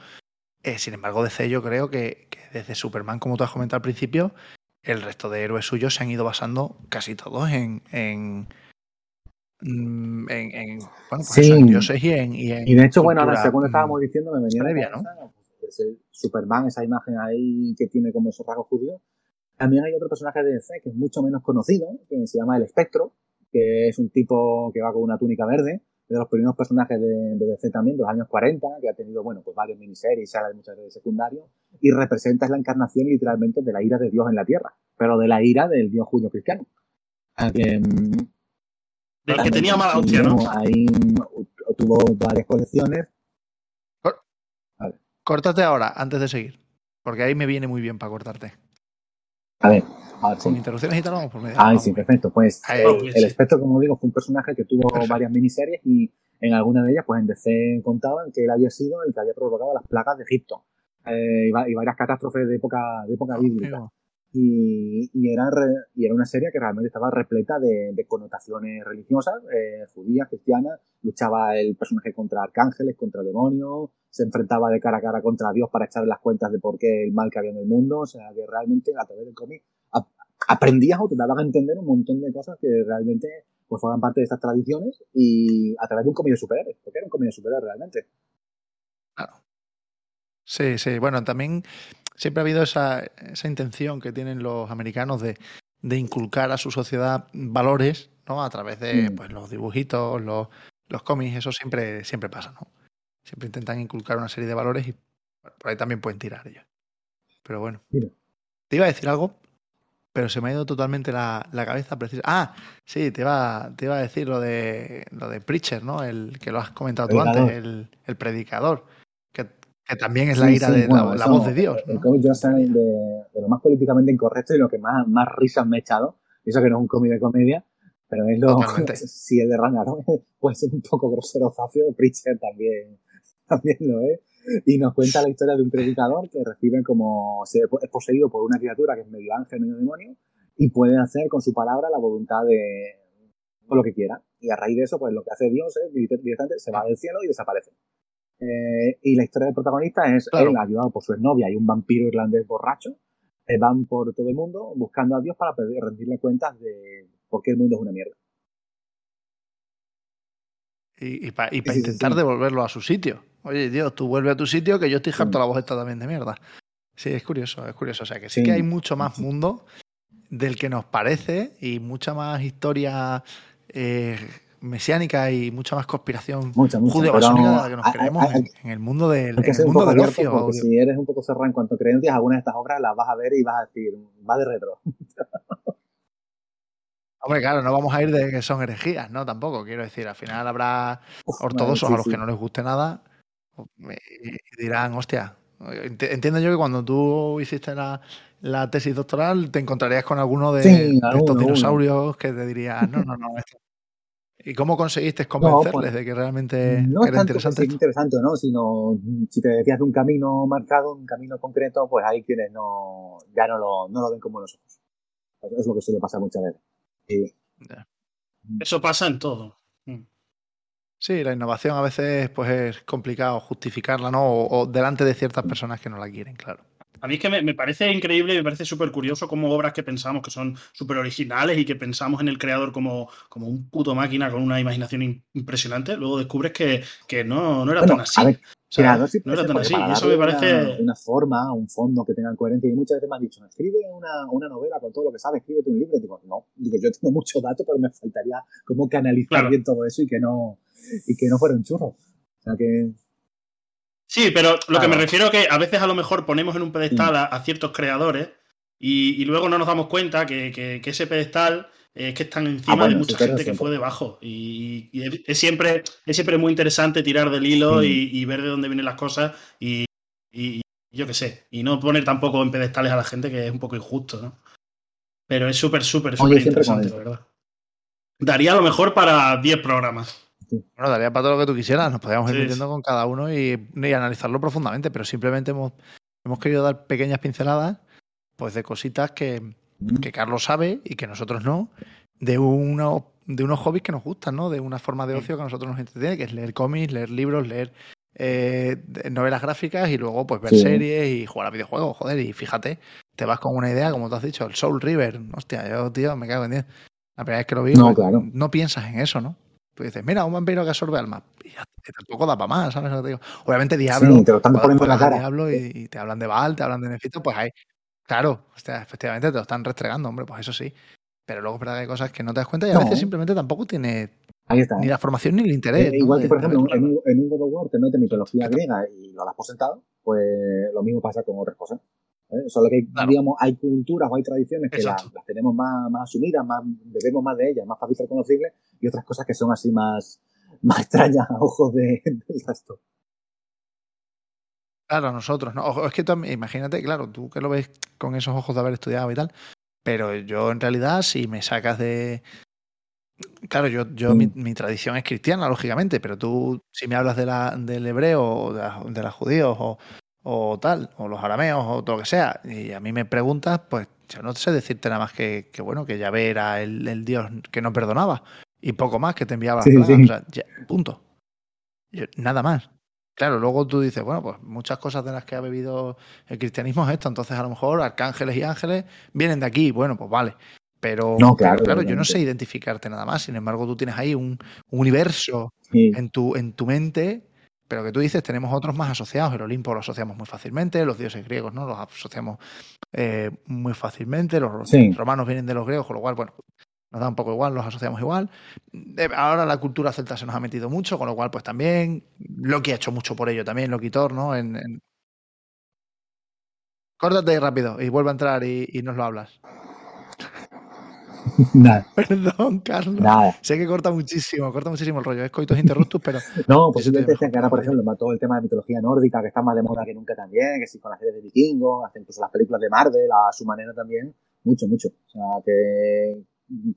Eh, sin embargo, DC yo creo que, desde Superman, como tú has comentado al principio, el resto de héroes suyos se han ido basando casi todos en, en, mm, en, bueno, pues en dioses y en, y de hecho, bueno, ahora según estábamos diciendo, me venía previa, ¿no? Pues, Superman, esa imagen ahí que tiene como esos rasgos judíos. También hay otro personaje de DC que es mucho menos conocido, que se llama El Espectro, que es un tipo que va con una túnica verde, de los primeros personajes de, DC también, de los años 40, que ha tenido, bueno, pues varias miniseries, salas de muchas veces secundarios, y representa la encarnación literalmente de la ira de Dios en la tierra, pero de la ira del Dios judío cristiano. Que, del que tenía mala opción, ¿no? Ahí tuvo varias colecciones. Córtate ahora, antes de seguir, porque ahí me viene muy bien para cortarte. A ver. Con interrupciones y tal, vamos por medio. Ah, sí, perfecto. Pues el espectro, como digo, fue un personaje que tuvo varias miniseries y en alguna de ellas, pues en DC contaban que él había sido el que había provocado las plagas de Egipto eh, y, varias catástrofes de época, de época bíblica. Y, era y era una serie que realmente estaba repleta de, connotaciones religiosas, eh, judías, cristianas. Luchaba el personaje contra arcángeles, contra demonios, se enfrentaba de cara a cara contra Dios para echarle las cuentas de por qué el mal que había en el mundo. O sea, que realmente a través del cómic aprendías o te daban a entender un montón de cosas que realmente pues forman parte de estas tradiciones y a través de un cómic de superhéroes, porque era un cómic de superhéroes realmente. Claro. Sí, sí. Bueno, también siempre ha habido esa, esa intención que tienen los americanos de, de, inculcar a su sociedad valores, ¿no? A través de mm. pues, los dibujitos, los, los cómics, eso siempre, siempre pasa, ¿no? Siempre intentan inculcar una serie de valores y por ahí también pueden tirar ellos. Pero bueno. Mira. Te iba a decir algo, pero se me ha ido totalmente la, la cabeza. Precisa. Ah, sí, te iba, te iba a decir lo de lo de Preacher, ¿no? El que lo has comentado tú antes, el, el predicador. Que, también es la ira sí, de bueno, la, la voz de Dios. El ¿no? cómic Johnson de, de lo más políticamente incorrecto y lo que más, más risas me he echado. Y Eso que no es un cómic de comedia, pero es lo. (laughs) Si es de Ragnarok, (laughs) puede ser un poco grosero Zafio, Preacher también, (laughs) también lo es. Y nos cuenta la historia de un predicador que recibe como. es poseído por una criatura que es medio ángel, medio demonio, y puede hacer con su palabra la voluntad de. lo que quiera. Y a raíz de eso, pues lo que hace Dios es directamente se va del cielo y desaparece. Eh, y la historia del protagonista es Claro. él, ayudado por su exnovia y un vampiro irlandés borracho, eh, van por todo el mundo buscando a Dios para pedir, rendirle cuentas de por qué el mundo es una mierda. Y, para sí, intentar sí. devolverlo a su sitio. Oye, Dios, tú vuelve a tu sitio que yo estoy harto la voz esta también de mierda. Sí, es curioso, es curioso. O sea, que sí, Sí. que hay mucho más mundo del que nos parece y mucha más historia eh, mesiánica y mucha más conspiración Mucha, mucha. judeo-masónica de pero la que nos hay- creemos hay- en, en el mundo del, en el mundo del ocio. porque si eres un poco cerrado en cuanto a creencias, algunas de estas obras las vas a ver y vas a decir, va de retro. (laughs) Hombre, claro, no vamos a ir de que son herejías, ¿no? Tampoco, quiero decir, al final habrá Uf, ortodoxos sí, a los sí. que no les guste nada y dirán, hostia, ent- entiendo yo que cuando tú hiciste la, la tesis doctoral te encontrarías con alguno de, Sí, de alguno, estos dinosaurios que te dirían, no, no, no. esto". ¿Y cómo conseguiste convencerles pues, de que realmente No es era tanto que interesante sea esto? interesante no, sino mm, si te decías de un camino marcado, un camino concreto, pues hay quienes no, ya no lo, no lo ven con buenos ojos. Pues es lo que suele pasar muchas veces. Y, Eso pasa en todo. Mm. Sí, la innovación a veces pues es complicado justificarla, ¿no? O, o delante de ciertas personas que no la quieren, claro. A mí es que me, me parece increíble y me parece súper curioso como obras que pensamos que son súper originales y que pensamos en el creador como, como un puto máquina con una imaginación im- impresionante, luego descubres que, que no, no era Bueno, tan así. a ver, O sea, creador sí no era tan así. Y eso me parece. Una, una forma, un fondo que tenga coherencia. Y muchas veces me han dicho, escribe una, una novela con todo lo que sabes, escríbete un libro. Y digo, no, digo, yo tengo muchos datos, pero me faltaría cómo canalizar Claro. bien todo eso y que no, y que no fuera un churro. O sea que, Sí, pero lo que me refiero que a veces a lo mejor ponemos en un pedestal a, a ciertos creadores y, y luego no nos damos cuenta que, que- que ese pedestal es que están encima Ah, bueno, de mucha gente que fue debajo. Y, y es, es siempre, es siempre muy interesante tirar del hilo Sí. y, y ver de dónde vienen las cosas y, y- yo qué sé. Y no poner tampoco en pedestales a la gente que es un poco injusto, ¿no? Pero es súper, súper, súper interesante, la verdad. Daría a lo mejor para 10 programas. Bueno, daría para todo lo que tú quisieras, nos podríamos ir Sí, metiendo con cada uno y, y analizarlo profundamente, pero simplemente hemos, hemos querido dar pequeñas pinceladas pues de cositas que, mm, que Carlos sabe y que nosotros no, de, uno, de unos hobbies que nos gustan, ¿no? De una forma de ocio que a nosotros nos entretiene, que es leer cómics, leer libros, leer eh, novelas gráficas y luego pues ver Sí. series y jugar a videojuegos, joder, y fíjate, te vas con una idea, como tú has dicho, el Soul River, hostia, yo, tío, me cago en diez. La primera vez que lo vi, No, pues, claro. no piensas en eso, ¿no? Tú dices, mira, un vampiro que absorbe alma. Y ya, tampoco da para más, ¿sabes lo que te digo? Obviamente Diablo, Sí, te lo están poniendo en la cara. Diablo y, y te hablan de Baal, te hablan de Nefito, pues ahí, claro, efectivamente te lo están restregando, hombre, pues eso sí. Pero luego es verdad que hay cosas que no te das cuenta y a No. veces simplemente tampoco tiene Ahí está. ni la formación ni el interés. Eh, igual que, por ejemplo, en un, en un God of War te mete mitología griega y lo das por sentado, pues lo mismo pasa con otras cosas. ¿Eh? Solo que, Claro. digamos, hay culturas o hay tradiciones que las tenemos más, más asumidas, más, bebemos más de ellas, más fácil reconocibles, y otras cosas que son así más, (laughs) más extrañas a ojos de- del resto. Claro, a nosotros, ¿no? Ojo, es que tú, imagínate, claro, tú que lo ves con esos ojos de haber estudiado y tal, pero yo en realidad, si me sacas de. Claro, yo, yo Mm. mi, mi tradición es cristiana, lógicamente, pero tú, si me hablas de la, del hebreo o de, la- de los judíos o, o tal, o los arameos o todo lo que sea, y a mí me preguntas, pues yo no sé decirte nada más que, que bueno, que Yahvé era el, el Dios que no perdonaba y poco más que te enviaba Sí, plagas, sí. o sea, ya, punto. Yo- nada más. Claro, luego tú dices, bueno, pues muchas cosas de las que ha bebido el cristianismo es esto, entonces a lo mejor arcángeles y ángeles vienen de aquí, bueno, pues vale. Pero, No, pero claro, yo no sé identificarte nada más, sin embargo tú tienes ahí un, un universo en tu, en tu mente, pero que tú dices, tenemos otros más asociados, el Olimpo lo asociamos muy fácilmente, los dioses griegos no los asociamos eh, muy fácilmente, los Sí. romanos vienen de los griegos, con lo cual, bueno, nos da un poco igual, los asociamos igual. Eh, Ahora la cultura celta se nos ha metido mucho, con lo cual, pues también, Loki ha hecho mucho por ello también, Loquitor, ¿no? En, en- Córtate rápido y vuelve a entrar y, y nos lo hablas. (laughs) Nada. Perdón, Carlos. Nada. Sé que corta muchísimo, corta muchísimo el rollo. Es coitos interruptus, pero. (laughs) No, pues Eso te simplemente decía dejo. que ahora, por ejemplo, todo el tema de mitología nórdica, que está más de moda que nunca también, que sí con las series de vikingos, hasta incluso las películas de Marvel, a su manera también, mucho, mucho. O sea, que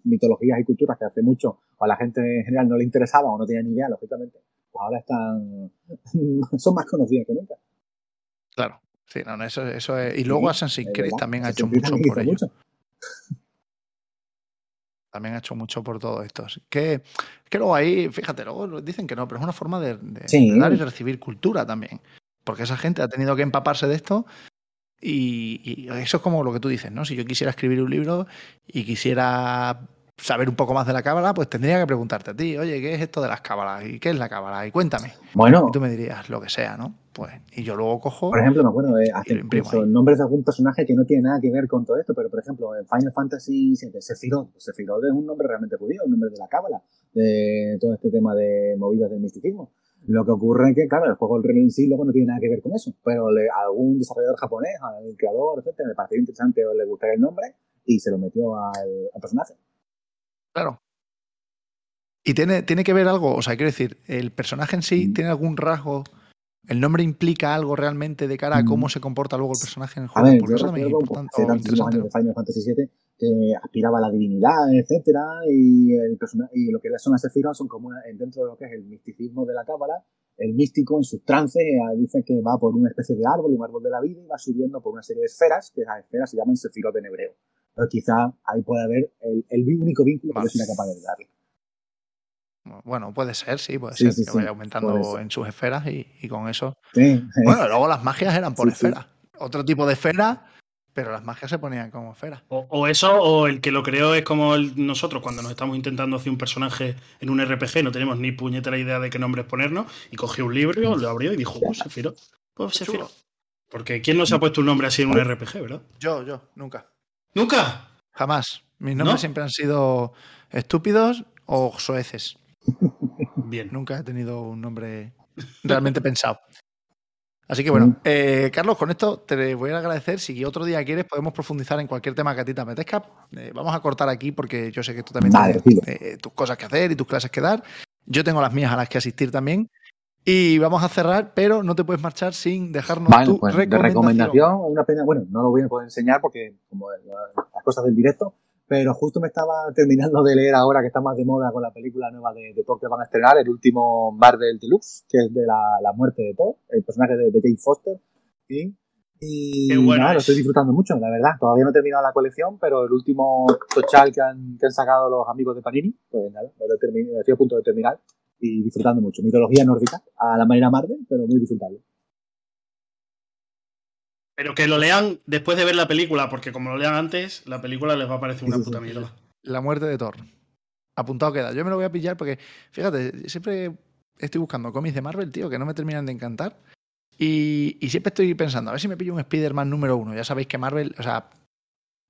mitologías y culturas que hace mucho o a la gente en general no le interesaba o no tenía ni idea, lógicamente, pues ahora están, (laughs) son más conocidas que nunca. Claro. Sí, no, no, eso, eso es. Y luego Sí, Assassin's Creed también ha hecho mucho por ello. mucho. También ha hecho mucho por todo esto. Es que, que luego ahí, fíjate, luego dicen que no, pero es una forma de, de- Sí. de dar y recibir cultura también. Porque esa gente ha tenido que empaparse de esto y, y eso es como lo que tú dices, ¿no? Si yo quisiera escribir un libro y quisiera saber un poco más de la cábala, pues tendría que preguntarte a ti, oye, ¿qué es esto de las cábalas? ¿Y qué es la cábala? Y cuéntame. Bueno, Y tú me dirías lo que sea, ¿no? Pues, y yo luego cojo. Por ejemplo, me acuerdo de incluso ahí. nombres de algún personaje que no tiene nada que ver con todo esto, pero por ejemplo, en Final Fantasy VII, Sephiroth, Sephiroth es un nombre realmente judío, un nombre de la cábala, de todo este tema de movidas del misticismo. Lo que ocurre es que, claro, el juego en sí luego no tiene nada que ver con eso, pero le- a algún desarrollador japonés, al creador, etcétera, le pareció interesante o le gustaba el nombre y se lo metió al, al personaje. Claro. Y tiene, tiene que ver algo, o sea, quiero decir, el personaje en sí Mm. tiene algún rasgo, el nombre implica algo realmente de cara a Mm. cómo se comporta luego el personaje en el A juego. ver, Porque yo recuerdo hace tantísimos años de Final Fantasy VII que aspiraba a la divinidad, etcétera, y el y lo que son las Sephiroth son como una- dentro de lo que es el misticismo de la cábala, el místico en sus trances eh, dice que va por una especie de árbol, un árbol de la vida, y va subiendo por una serie de esferas, que esas esferas se llaman Sephiroth en hebreo. Pero quizá ahí puede haber el, el único vínculo que yo soy capaz de darle. Bueno, puede ser, sí, puede Sí, ser, sí, que sí, vaya aumentando en sus esferas y, y con eso. Sí, Bueno, luego las magias eran por Sí, sí. esferas. Otro tipo de esfera, pero las magias se ponían como esferas. O, o eso, o el que lo creó es como el- nosotros cuando nos estamos intentando hacer un personaje en un RPG, no tenemos ni puñetera idea de qué nombres ponernos, y cogió un libro, lo abrió y dijo, pues Sephiroth, pues Sephiroth. Porque ¿quién no se ha puesto un nombre así en un RPG, verdad? Yo, yo, nunca. ¡Nunca! Jamás. Mis nombres ¿No? siempre han sido estúpidos o soeces. Bien. Nunca he tenido un nombre realmente (laughs) pensado. Así que bueno, Mm. eh, Carlos, con esto te voy a agradecer. Si otro día quieres, podemos profundizar en cualquier tema que a ti te apetezca. Eh, vamos a cortar aquí porque yo sé que tú también Vale, tienes eh, tus cosas que hacer y tus clases que dar. Yo tengo las mías a las que asistir también. Y vamos a cerrar, pero no te puedes marchar sin dejarnos Vale, tu pues de recomendación. recomendación, una pena, bueno, no lo voy a poder enseñar porque como la- las cosas del directo, pero justo me estaba (laughs) terminando de leer ahora que está más de moda con la película nueva de, de Thor que van a estrenar, el último Marvel Deluxe, que es de la, la muerte de Thor, el personaje de, de Jane Foster. ¿sí? Y Qué bueno nada, lo es. estoy disfrutando mucho, la verdad. Todavía no he terminado la colección, pero el último tochal que han, que han sacado los amigos de Panini, pues nada, lo he terminado, estoy a punto de terminar y disfrutando mucho. Mitología nórdica, a la manera Marvel, pero muy disfrutable. Pero que lo lean después de ver la película, porque como lo lean antes, la película les va a parecer una Sí, puta sí. mierda. La muerte de Thor. Apuntado queda. Yo me lo voy a pillar porque, fíjate, siempre estoy buscando cómics de Marvel, tío, que no me terminan de encantar. Y, y siempre estoy pensando, a ver si me pillo un Spider-Man número uno. Ya sabéis que Marvel, o sea,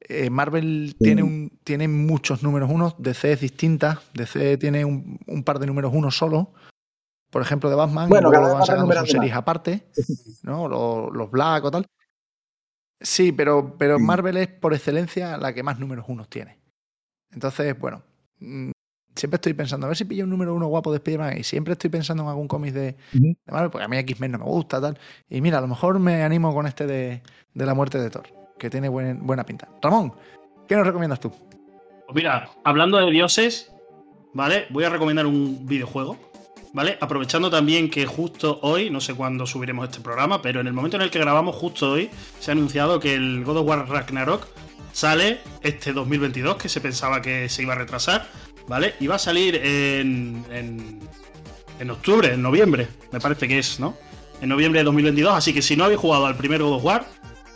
eh, Marvel tiene, un, tiene muchos números unos, DC es distinta, DC tiene un, un par de números uno solo. Por ejemplo, de Batman, Bueno, y luego van va sacando sus series aparte, ¿no? Los, los Black o tal. Sí, pero, pero Sí. Marvel es por excelencia la que más números unos tiene. Entonces, bueno, mm, siempre estoy pensando, a ver si pillo un número uno guapo de Spider-Man y siempre estoy pensando en algún cómic de, Marvel, porque a mí X-Men no me gusta, tal. Y mira, a lo mejor me animo con este de, de la muerte de Thor, que tiene buen- buena pinta. Ramón, ¿qué nos recomiendas tú? Pues mira, hablando de dioses, ¿vale? Voy a recomendar un videojuego, ¿vale? Aprovechando también que justo hoy, no sé cuándo subiremos este programa, pero en el momento en el que grabamos, justo hoy, se ha anunciado que el God of War Ragnarok sale este 2022, que se pensaba que se iba a retrasar, ¿vale? Y va a salir en, en, en octubre, en noviembre, me parece que es, ¿no? En noviembre de 2022, así que si no habéis jugado al primer God of War,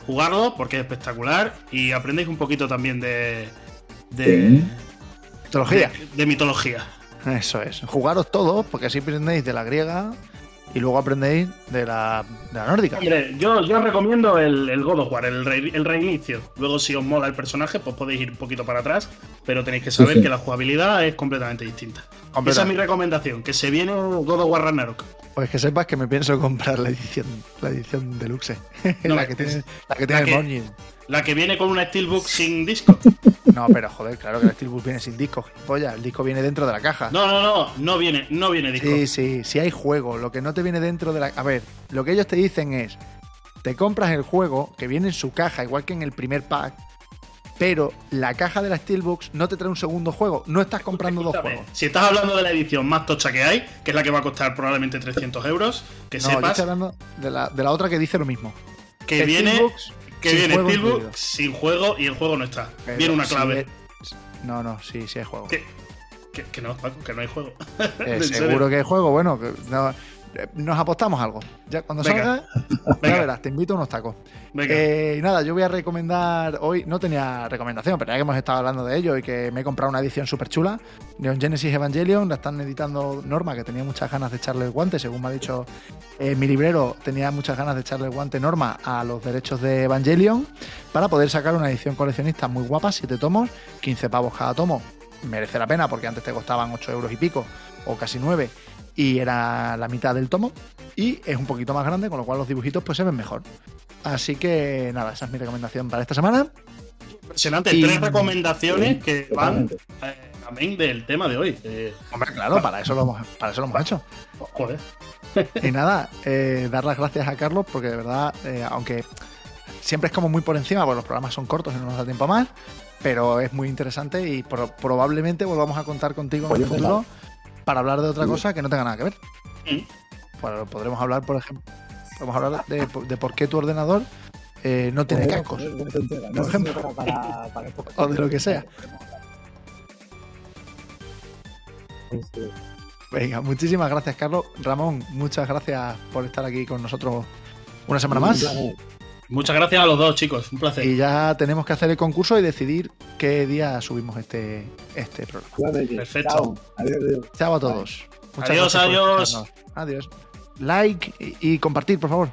jugarlo porque es espectacular y aprendéis un poquito también de... de Sí. Mitología. de, de mitología. Eso es. Jugaros todos, porque así aprendéis de la griega y luego aprendéis de la, de la nórdica. Hombre, yo, yo os recomiendo el, el God of War, el, re- el reinicio. Luego, si os mola el personaje, pues podéis ir un poquito para atrás, pero tenéis que saber sí. que la jugabilidad es completamente distinta. Esa es mi Completamente. recomendación, que se viene God of War Ragnarok. Pues que sepas que me pienso comprar la edición, la edición deluxe. No, (laughs) la, que tiene, la que tiene la el Morning. La que viene con una Steelbook (laughs) sin disco. No, pero joder, claro que el Steelbook viene sin disco, gilipollas. El disco viene dentro de la caja. No, no, no, no viene, no viene disco. Sí, sí, sí hay juego. Lo que no te viene dentro de la. A ver, lo que ellos te dicen es: te compras el juego que viene en su caja, igual que en el primer pack, pero la caja de la Steelbooks no te trae un segundo juego. No estás comprando dos juegos. Si estás hablando de la edición más tocha que hay, que es la que va a costar probablemente 300 euros, que No, yo sepas estoy hablando de la, de la otra que dice lo mismo. que viene, Steelbooks que viene juego Steelbook sin juego y el juego no está. Pero viene una clave. es- No, no, sí, sí hay juego. Que, que- que no, Paco, que no hay juego. Eh, (laughs) seguro que hay juego. Bueno, que no- nos apostamos algo. Ya cuando salga, (laughs) ya verás, te invito a unos tacos. Eh, y nada, yo voy a recomendar hoy, no tenía recomendación, pero ya que hemos estado hablando de ello y que me he comprado una edición súper chula, Neon Genesis Evangelion, la están editando Norma, que tenía muchas ganas de echarle el guante, según me ha dicho eh, mi librero, tenía muchas ganas de echarle el guante Norma a los derechos de Evangelion para poder sacar una edición coleccionista muy guapa, 7 tomos, 15 pavos cada tomo. Merece la pena porque antes te costaban 8 euros y pico, o casi 9, y era la mitad del tomo. Y es un poquito más grande, con lo cual los dibujitos pues se ven mejor. Así que nada, esa es mi recomendación para esta semana. Impresionante. y- Tres recomendaciones que van eh, amén del tema de hoy. Eh, Hombre, claro, para eso lo hemos, para eso lo hemos hecho. joder. (laughs) Y nada, eh, dar las gracias a Carlos porque de verdad, eh, aunque siempre es como muy por encima, porque los programas son cortos y no nos da tiempo más, pero es muy interesante y pro- probablemente volvamos a contar contigo en el futuro para hablar de otra cosa que no tenga nada que ver. Bueno, podremos hablar, por ejemplo, podemos hablar de, de por qué tu ordenador eh, no tiene cascos. Por ejemplo. (laughs) O de lo que sea. Venga, muchísimas gracias, Carlos. Ramón, muchas gracias por estar aquí con nosotros una semana más. Muchas gracias a los dos, chicos. Un placer. Y ya tenemos que hacer el concurso y decidir qué día subimos este, este programa. Perfecto. Chao. Adiós, adiós. Chao a todos. Muchas Adiós, adiós. Adiós. Like y, y compartir, por favor.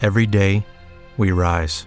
Every day, we rise,